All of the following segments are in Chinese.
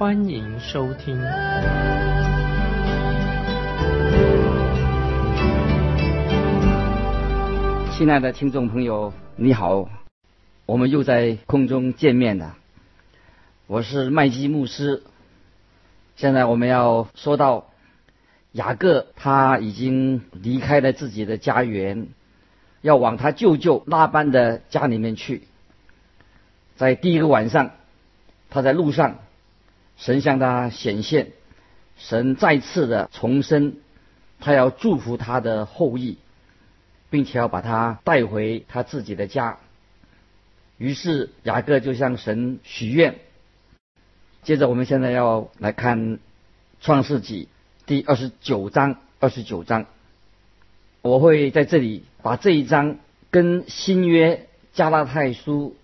欢迎收听。亲爱的听众朋友，你好，我们又在空中见面了。我是麦基牧师。现在我们要说到。雅各他已经离开了自己的家园，要往他舅舅拉班的家里面去。在第一个晚上，他在路上，神向他显现，神再次的重申，他要祝福他的后裔，并且要把他带回他自己的家。于是雅各就向神许愿。接着，我们现在要来看创世纪。第二十九章，二十九章，我会在这里把这一章跟新约加拉太书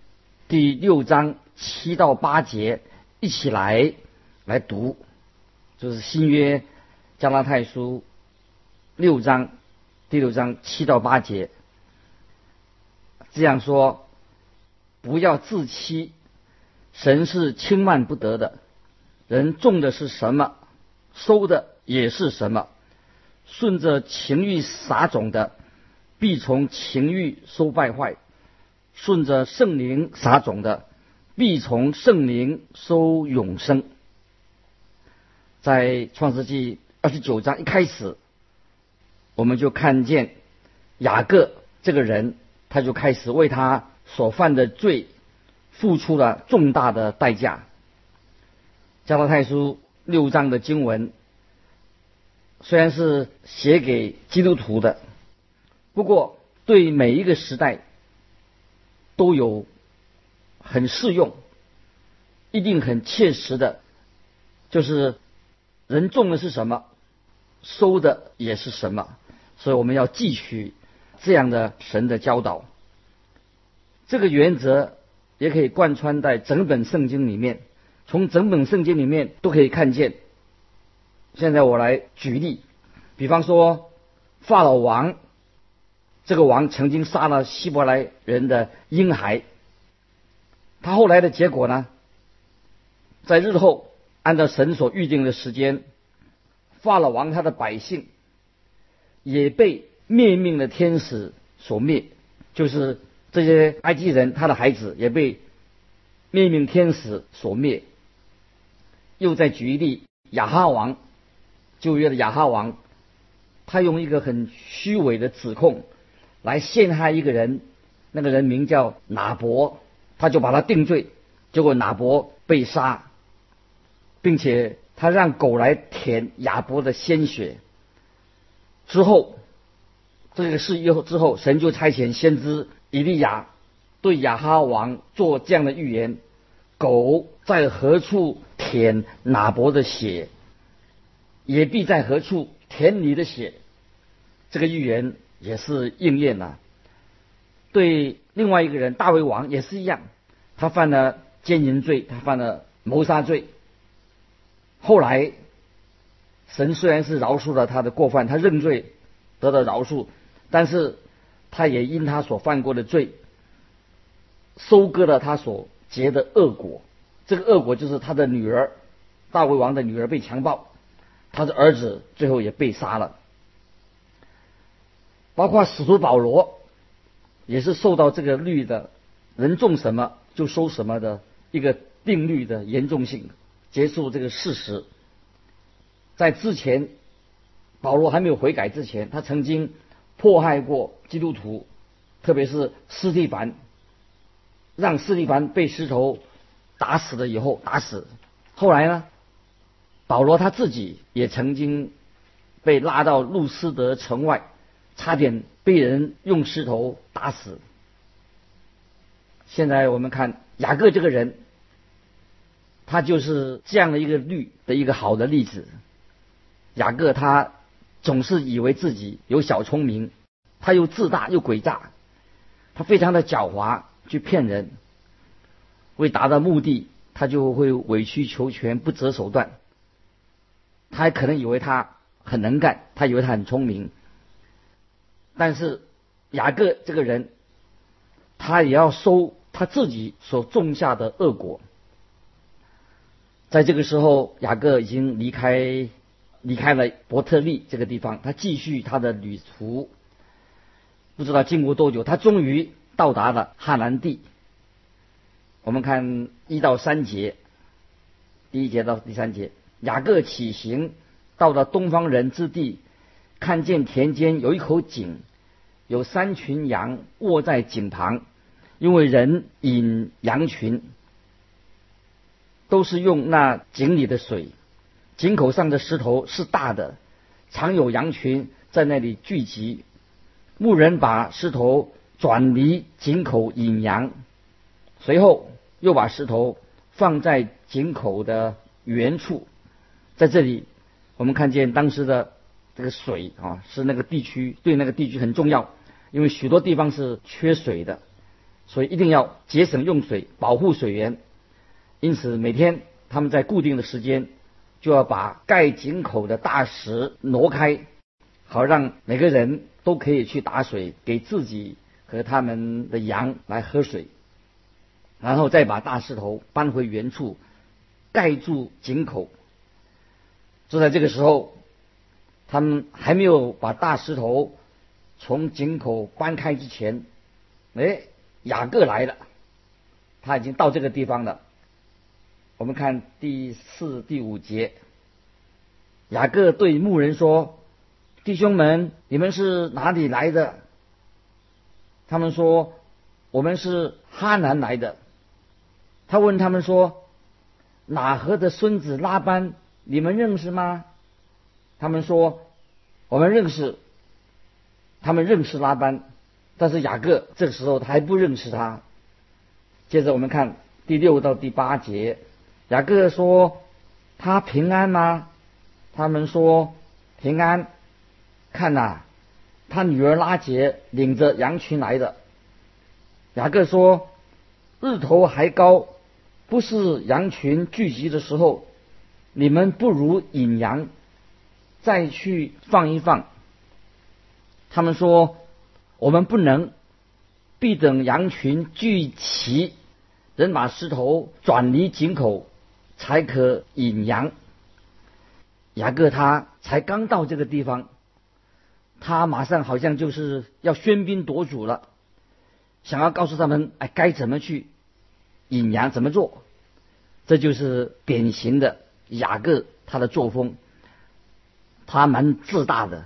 第六章七到八节一起来来读，就是新约加拉太书六章第六章七到八节，这样说，不要自欺，神是轻慢不得的，人种的是什么，收的。也是什么？顺着情欲撒种的，必从情欲收败坏；顺着圣灵撒种的，必从圣灵收永生。在创世纪二十九章一开始，我们就看见雅各这个人，他就开始为他所犯的罪付出了重大的代价。加拉太书六章的经文。虽然是写给基督徒的，不过对每一个时代都有很适用、一定很切实的，就是人种的是什么，收的也是什么，所以我们要汲取这样的神的教导。这个原则也可以贯穿在整本圣经里面，从整本圣经里面都可以看见。现在我来举例，比方说法老王，这个王曾经杀了希伯来人的婴孩，他后来的结果呢，在日后按照神所预定的时间，法老王他的百姓也被灭命的天使所灭，就是这些埃及人他的孩子也被灭命天使所灭。又再举一例，亚哈王。旧约的亚哈王，他用一个很虚伪的指控来陷害一个人，那个人名叫拿伯，他就把他定罪，结果拿伯被杀，并且他让狗来舔亚伯的鲜血。之后，这个事以后之后，神就差遣先知以利亚对亚哈王做这样的预言：狗在何处舔拿伯的血？也必在何处舔你的血，这个预言也是应验了。对另外一个人大卫王也是一样，他犯了奸淫罪，他犯了谋杀罪。后来神虽然是饶恕了他的过犯，他认罪得到饶恕，但是他也因他所犯过的罪，收割了他所结的恶果。这个恶果就是他的女儿大卫王的女儿被强暴。他的儿子最后也被杀了，包括使徒保罗，也是受到这个律的“人种什么就收什么”的一个定律的严重性，结束这个事实。在之前，保罗还没有悔改之前，他曾经迫害过基督徒，特别是斯蒂凡，让斯蒂凡被石头打死了以后打死。后来呢？保罗他自己也曾经被拉到路斯德城外，差点被人用石头打死。现在我们看雅各这个人，他就是这样的一个律的一个好的例子。雅各他总是以为自己有小聪明，他又自大又诡诈，他非常的狡猾，去骗人，为达到目的，他就会委曲求全，不择手段。他还可能以为他很能干，他以为他很聪明，但是雅各这个人，他也要收他自己所种下的恶果。在这个时候，雅各已经离开离开了伯特利这个地方，他继续他的旅途。不知道经过多久，他终于到达了哈兰地。我们看一到三节，第一节到第三节，雅各起行，到了东方人之地，看见田间有一口井，有三群羊卧在井旁，因为人引羊群。都是用那井里的水，井口上的石头是大的，常有羊群在那里聚集。牧人把石头转离井口引羊，随后又把石头放在井口的原处。在这里，我们看见当时的这个水啊，是那个地区对那个地区很重要，因为许多地方是缺水的，所以一定要节省用水，保护水源。因此，每天他们在固定的时间就要把盖井口的大石挪开，好让每个人都可以去打水，给自己和他们的羊来喝水，然后再把大石头搬回原处，盖住井口。就在这个时候，他们还没有把大石头从井口搬开之前，哎，雅各来了，他已经到这个地方了。我们看第四、第五节，雅各对牧人说：“弟兄们，你们是哪里来的？”他们说：“我们是哈南来的。”他问他们说：“哪河的孙子拉班，你们认识吗？”他们说：“我们认识。”他们认识拉班，但是雅各这个时候他还不认识他。接着我们看第六到第八节。雅各说：“他平安吗？”他们说：“平安。”看呐，他女儿拉杰领着羊群来的。雅各说：“日头还高，不是羊群聚集的时候，你们不如引羊，再去放一放。”他们说：“我们不能，必等羊群聚齐，人把石头转离井口。”才可引羊。雅各他才刚到这个地方，他马上好像就是要喧宾夺主了，想要告诉他们，哎，该怎么去引羊，怎么做？这就是典型的雅各他的作风，他蛮自大的。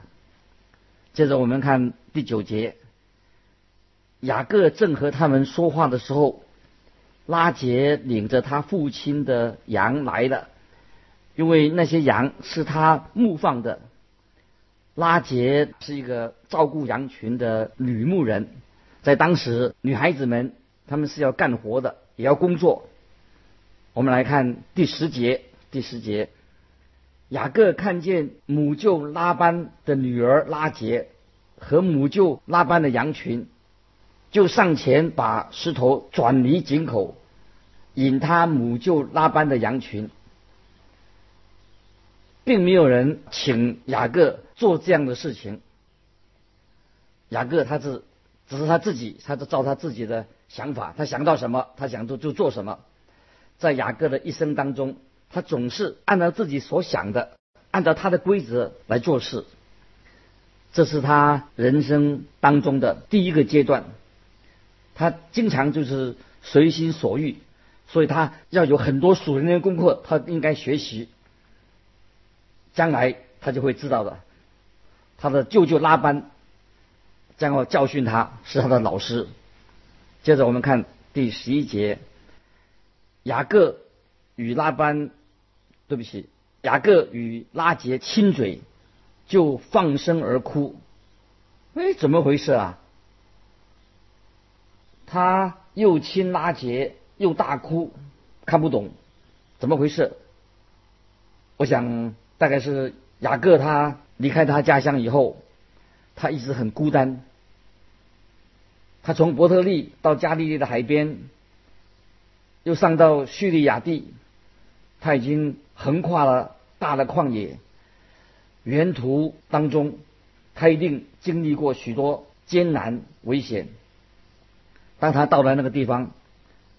接着我们看第九节，雅各正和他们说话的时候。拉杰领着他父亲的羊来了，因为那些羊是他牧放的。拉杰是一个照顾羊群的女牧人，在当时，女孩子们她们是要干活的，也要工作。我们来看第十节，第十节，雅各看见母舅拉班的女儿拉杰和母舅拉班的羊群，就上前把石头转离井口。引他母舅拉班的羊群，并没有人请雅各做这样的事情。雅各他是只是他自己，他是照他自己的想法，他想到什么，他想做就做什么。在雅各的一生当中，他总是按照自己所想的，按照他的规则来做事。这是他人生当中的第一个阶段，他经常就是随心所欲。所以他要有很多属灵的功课，他应该学习。将来他就会知道的。他的舅舅拉班将要教训他，是他的老师。接着我们看第十一节，雅各与拉班，对不起，雅各与拉杰亲嘴，就放声而哭。哎，怎么回事啊？他又亲拉杰。又大哭，看不懂，怎么回事？我想大概是雅各他离开他家乡以后，他一直很孤单。他从伯特利到加利利的海边，又上到叙利亚地，他已经横跨了大的旷野。沿途当中，他一定经历过许多艰难危险。当他到了那个地方，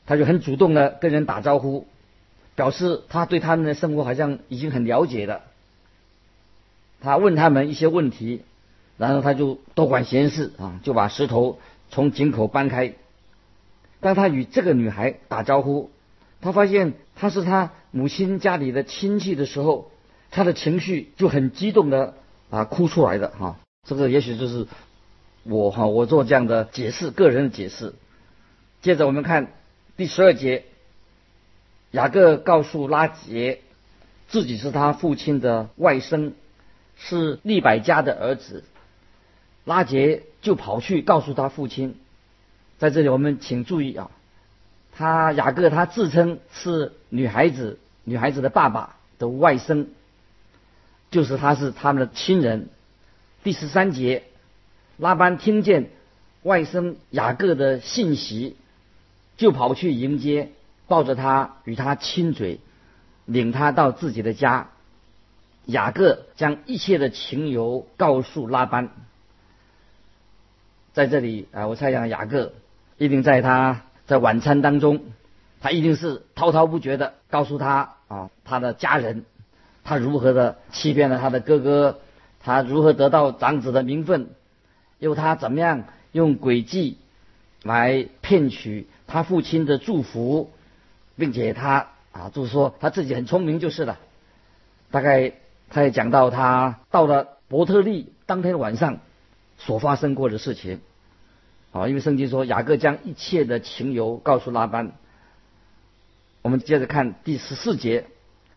他就很主动的跟人打招呼，表示他对他们的生活好像已经很了解了。他问他们一些问题，然后他就多管闲事啊，就把石头从井口搬开。当他与这个女孩打招呼，他发现他是他母亲家里的亲戚的时候。他的情绪就很激动的啊哭出来的哈，这个也许就是我哈我做这样的解释，个人的解释。接着我们看第十二节，雅各告诉拉杰，自己是他父亲的外甥，是利百家的儿子。拉杰就跑去告诉他父亲，在这里我们请注意啊，他雅各他自称是女孩子女孩子的爸爸的外甥。就是他是他们的亲人。第十三节，拉班听见外甥雅各的信息，就跑去迎接，抱着他与他亲嘴，领他到自己的家。雅各将一切的情由告诉拉班。在这里啊，我猜想雅各一定在他在晚餐当中，他一定是滔滔不绝的告诉他啊他的家人。他如何的欺骗了他的哥哥？他如何得到长子的名分？又他怎么样用诡计来骗取他父亲的祝福，并且他啊，就是说他自己很聪明就是了。大概他也讲到他到了伯特利当天晚上所发生过的事情。啊，因为圣经说雅各将一切的情由告诉拉班。我们接着看第十四节，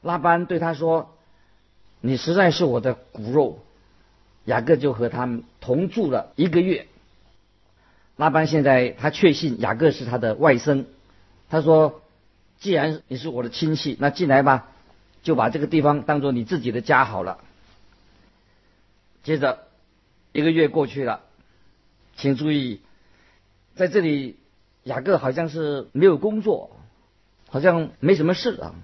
拉班对他说。你实在是我的骨肉，雅各就和他们同住了一个月。拉班现在他确信雅各是他的外甥，他说：“既然你是我的亲戚，那进来吧，就把这个地方当做你自己的家好了。”接着一个月过去了，请注意，在这里雅各好像是没有工作，好像没什么事啊。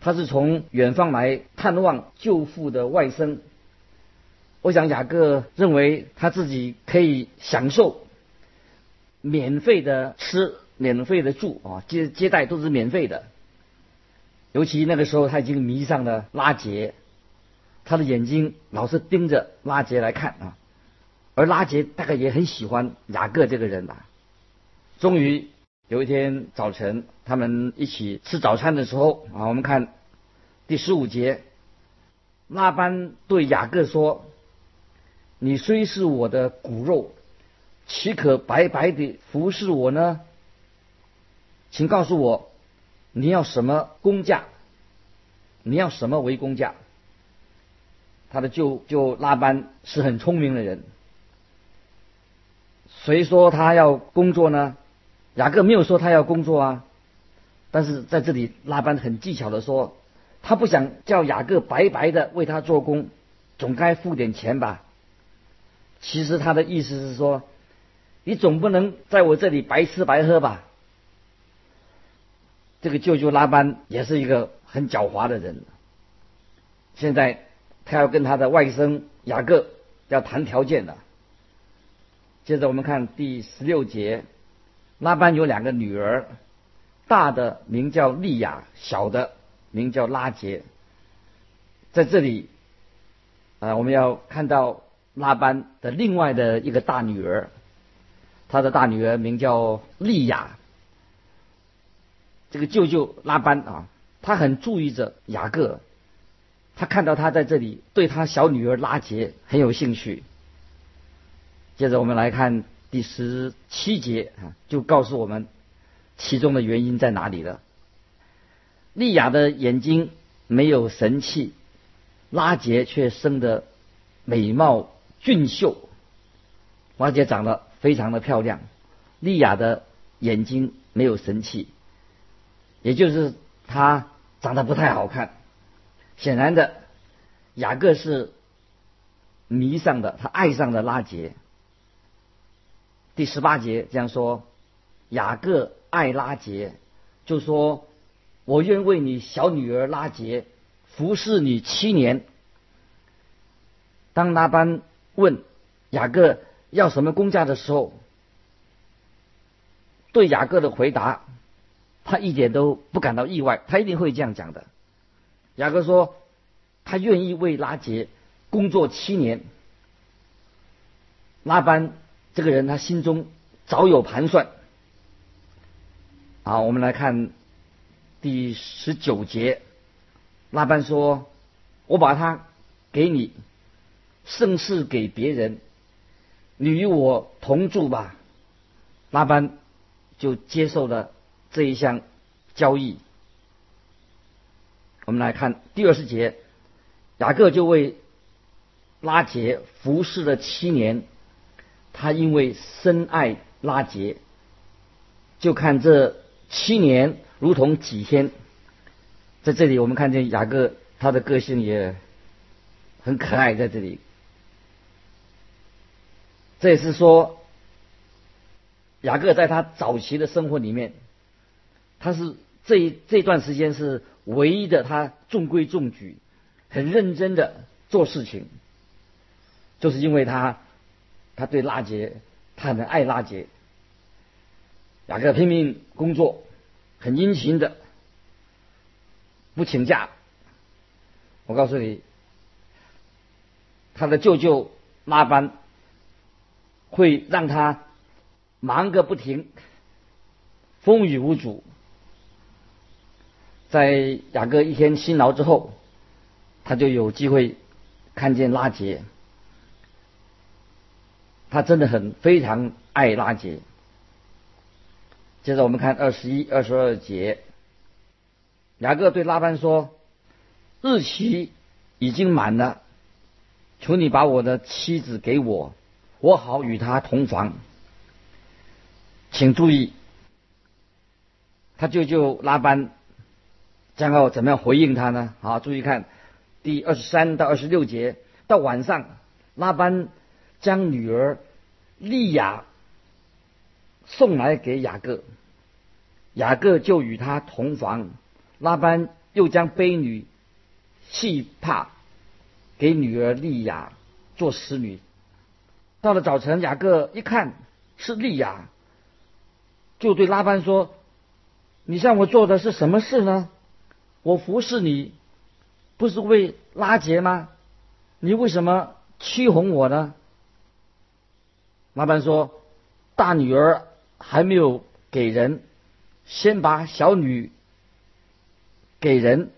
他是从远方来探望舅父的外甥。我想雅各认为他自己可以享受免费的吃、免费的住啊，接接待都是免费的。尤其那个时候他已经迷上了拉杰，他的眼睛老是盯着拉杰来看啊，而拉杰大概也很喜欢雅各这个人吧。终于。有一天早晨，他们一起吃早餐的时候啊，我们看第十五节，拉班对雅各说：“你虽是我的骨肉，岂可白白的服侍我呢？请告诉我，你要什么工价？你要什么为工价？”他的舅舅拉班是很聪明的人，谁说他要工作呢？雅各没有说他要工作啊，但是在这里拉班很技巧的说，他不想叫雅各白白的为他做工，总该付点钱吧。其实他的意思是说，你总不能在我这里白吃白喝吧。这个舅舅拉班也是一个很狡猾的人，现在他要跟他的外甥雅各要谈条件了。接着我们看第十六节。拉班有两个女儿，大的名叫利亚，小的名叫拉杰。在这里，啊，我们要看到拉班的另外的一个大女儿，他的大女儿名叫利亚。这个舅舅拉班啊，他很注意着雅各，他看到他在这里对他小女儿拉杰很有兴趣。接着我们来看。第十七节啊，就告诉我们其中的原因在哪里了。利亚的眼睛没有神气，拉杰却生得美貌俊秀。拉杰长得非常的漂亮，利亚的眼睛没有神气，也就是她长得不太好看。显然的，雅各是迷上的，他爱上了拉杰。第十八节这样说：雅各爱拉杰，就说：“我愿为你小女儿拉杰服侍你七年。”当拉班问雅各要什么工价的时候，对雅各的回答，他一点都不感到意外，他一定会这样讲的。雅各说：“他愿意为拉杰工作七年。”拉班这个人，他心中早有盘算。好，我们来看第十九节，拉班说：“我把他给你，盛世给别人，你与我同住吧。”拉班就接受了这一项交易。我们来看第二十节，雅各就为拉杰服侍了七年。他因为深爱拉杰，就看这七年如同几天。在这里，我们看见雅各他的个性也很可爱，在这里，这也是说，雅各在他早期的生活里面，他是这一这段时间是唯一的，他中规中矩，很认真的做事情，就是因为他。他对拉杰，他很爱拉杰。雅各拼命工作，很殷勤的，不请假。我告诉你，他的舅舅拉班会让他忙个不停，风雨无阻。在雅各一天辛劳之后，他就有机会看见拉杰。他真的很非常爱拉杰。接着我们看二十一、二十二节，雅各对拉班说：“日期已经满了，求你把我的妻子给我，我好与她同房。”请注意，他舅舅拉班将要怎么样回应他呢？好，注意看第二十三到二十六节，到晚上拉班。将女儿利亚送来给雅各，雅各就与他同房。拉班又将卑女细帕给女儿利亚做使女。到了早晨，雅各一看是利亚，就对拉班说：“你向我做的是什么事呢？我服侍你，不是为拉杰吗？你为什么欺哄我呢？”老板说：“大女儿还没有给人，先把小女给人，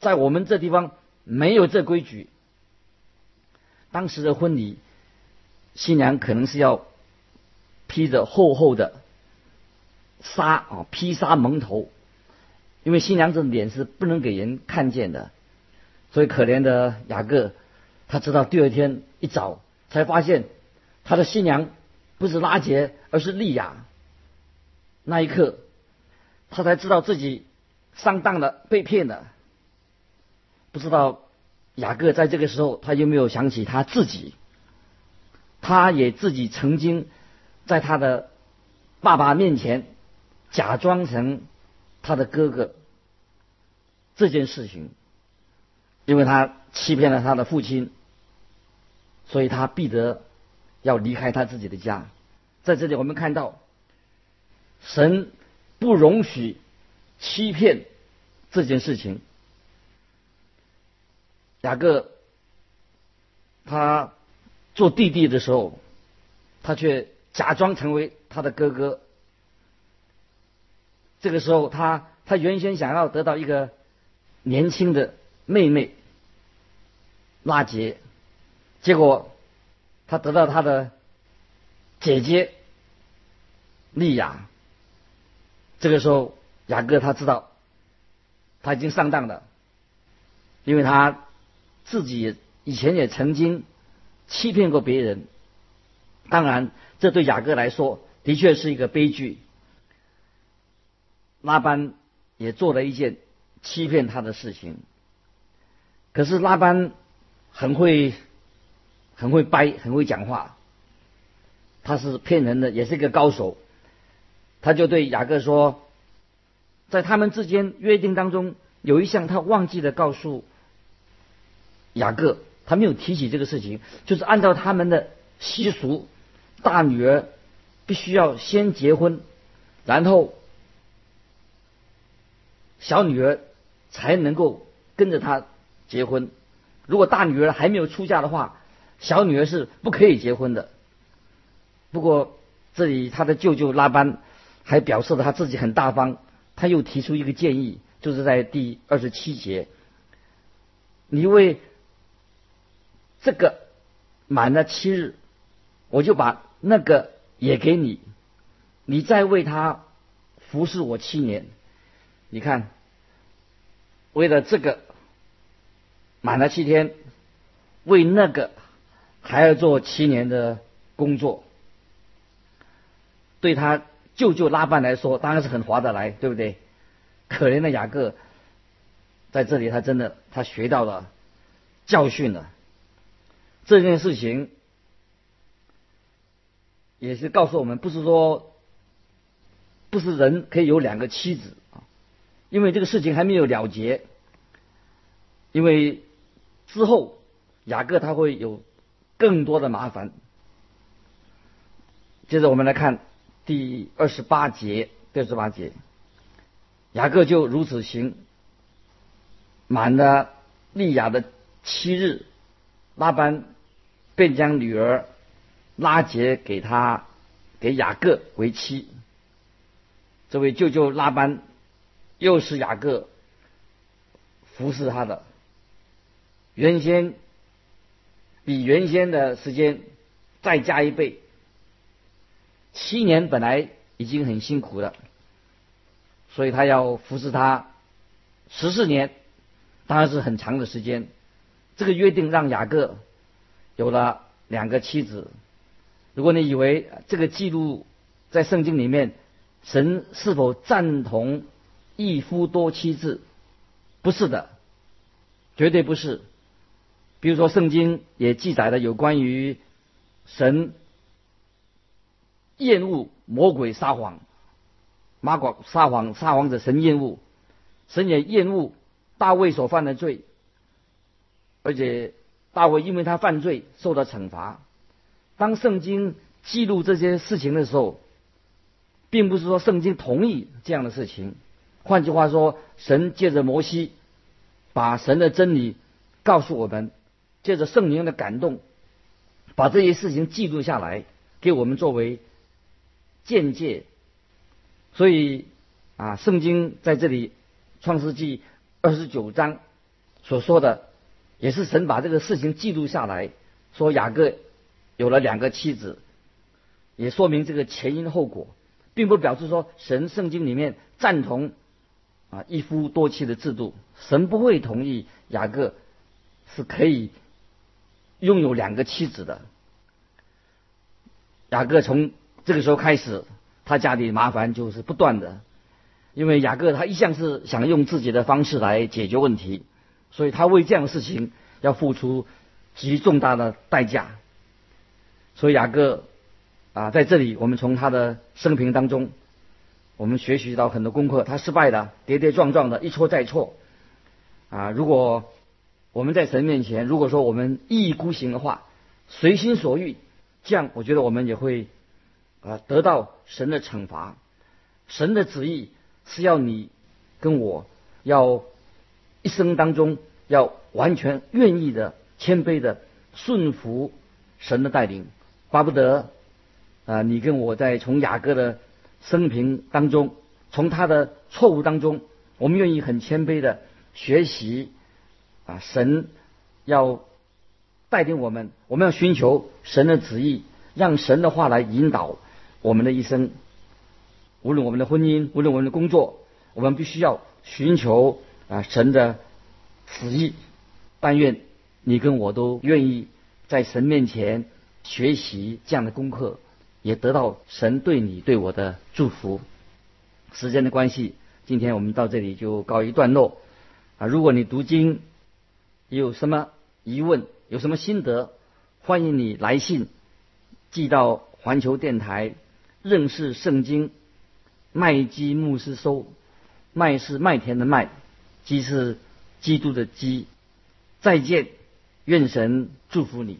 在我们这地方没有这规矩。当时的婚礼，新娘可能是要披着厚厚的纱啊，披纱蒙头，因为新娘子脸是不能给人看见的。所以可怜的雅各，他知道第二天一早才发现他的新娘。”不是拉杰，而是利亚。那一刻，他才知道自己上当了，被骗了。不知道雅各在这个时候，他有没有想起他自己？他也自己曾经在他的爸爸面前假装成他的哥哥。这件事情，因为他欺骗了他的父亲，所以他必得。要离开他自己的家，在这里我们看到，神不容许欺骗这件事情。雅各他做弟弟的时候，他却假装成为他的哥哥。这个时候，他他原先想要得到一个年轻的妹妹拉杰，结果。他得到他的姐姐利亚，这个时候雅各他知道他已经上当了，因为他自己以前也曾经欺骗过别人，当然这对雅各来说的确是一个悲剧。拉班也做了一件欺骗他的事情，可是拉班很会很会掰，很会讲话，他是骗人的，也是一个高手。他就对雅各说，在他们之间约定当中有一项他忘记了告诉雅各，他没有提起这个事情，就是按照他们的习俗，大女儿必须要先结婚，然后小女儿才能够跟着他结婚。如果大女儿还没有出嫁的话，小女儿是不可以结婚的。不过这里他的舅舅拉班还表示了他自己很大方，他又提出一个建议，就是在第二十七节，你为这个满了七日，我就把那个也给你，你再为他服侍我七年。你看，为了这个。满了七天，为那个还要做七年的工作，对他舅舅拉班来说当然是很划得来，对不对？可怜的雅各，在这里他真的他学到了教训了。这件事情也是告诉我们，不是说不是人可以有两个妻子啊，因为这个事情还没有了结，因为。之后，雅各他会有更多的麻烦。接着我们来看第二十八节，第二十八节，雅各就如此行。满了利亚的七日，拉班便将女儿拉结给他，给雅各为妻。这位舅舅拉班又是雅各服侍他的。原先比原先的时间再加一倍，七年本来已经很辛苦了，所以他要服侍他十四年，当然是很长的时间。这个约定让雅各有了两个妻子。如果你以为这个记录在圣经里面，神是否赞同一夫多妻制？不是的，绝对不是。比如说，圣经也记载了有关于神厌恶魔鬼撒谎，马广撒谎撒谎者神厌恶，神也厌恶大卫所犯的罪，而且大卫因为他犯罪受到惩罚。当圣经记录这些事情的时候，并不是说圣经同意这样的事情。换句话说，神借着摩西把神的真理告诉我们。借着圣灵的感动，把这些事情记录下来，给我们作为见解。所以啊，圣经在这里创世纪二十九章所说的，也是神把这个事情记录下来，说雅各有了两个妻子，也说明这个前因后果，并不表示说神圣经里面赞同啊一夫多妻的制度，神不会同意雅各是可以。拥有两个妻子的雅各，从这个时候开始，他家里麻烦就是不断的。因为雅各他一向是想用自己的方式来解决问题，所以他为这样的事情要付出极重大的代价。所以雅各啊，在这里我们从他的生平当中，我们学习到很多功课。他失败的，跌跌撞撞的，一错再错啊！如果我们在神面前，如果说我们一意孤行的话，随心所欲，这样我觉得我们也会啊得到神的惩罚。神的旨意是要你跟我要一生当中要完全愿意的、谦卑的顺服神的带领，巴不得啊你跟我在从雅各的生平当中，从他的错误当中，我们愿意很谦卑的学习。啊，神要带领我们，我们要寻求神的旨意，让神的话来引导我们的一生。无论我们的婚姻，无论我们的工作，我们必须要寻求啊神的旨意。但愿你跟我都愿意在神面前学习这样的功课，也得到神对你对我的祝福。时间的关系，今天我们到这里就告一段落。啊，如果你读经，有什么疑问，有什么心得，欢迎你来信寄到环球电台认识圣经麦基牧师收。麦是麦田的麦，基是基督的基。再见，愿神祝福你。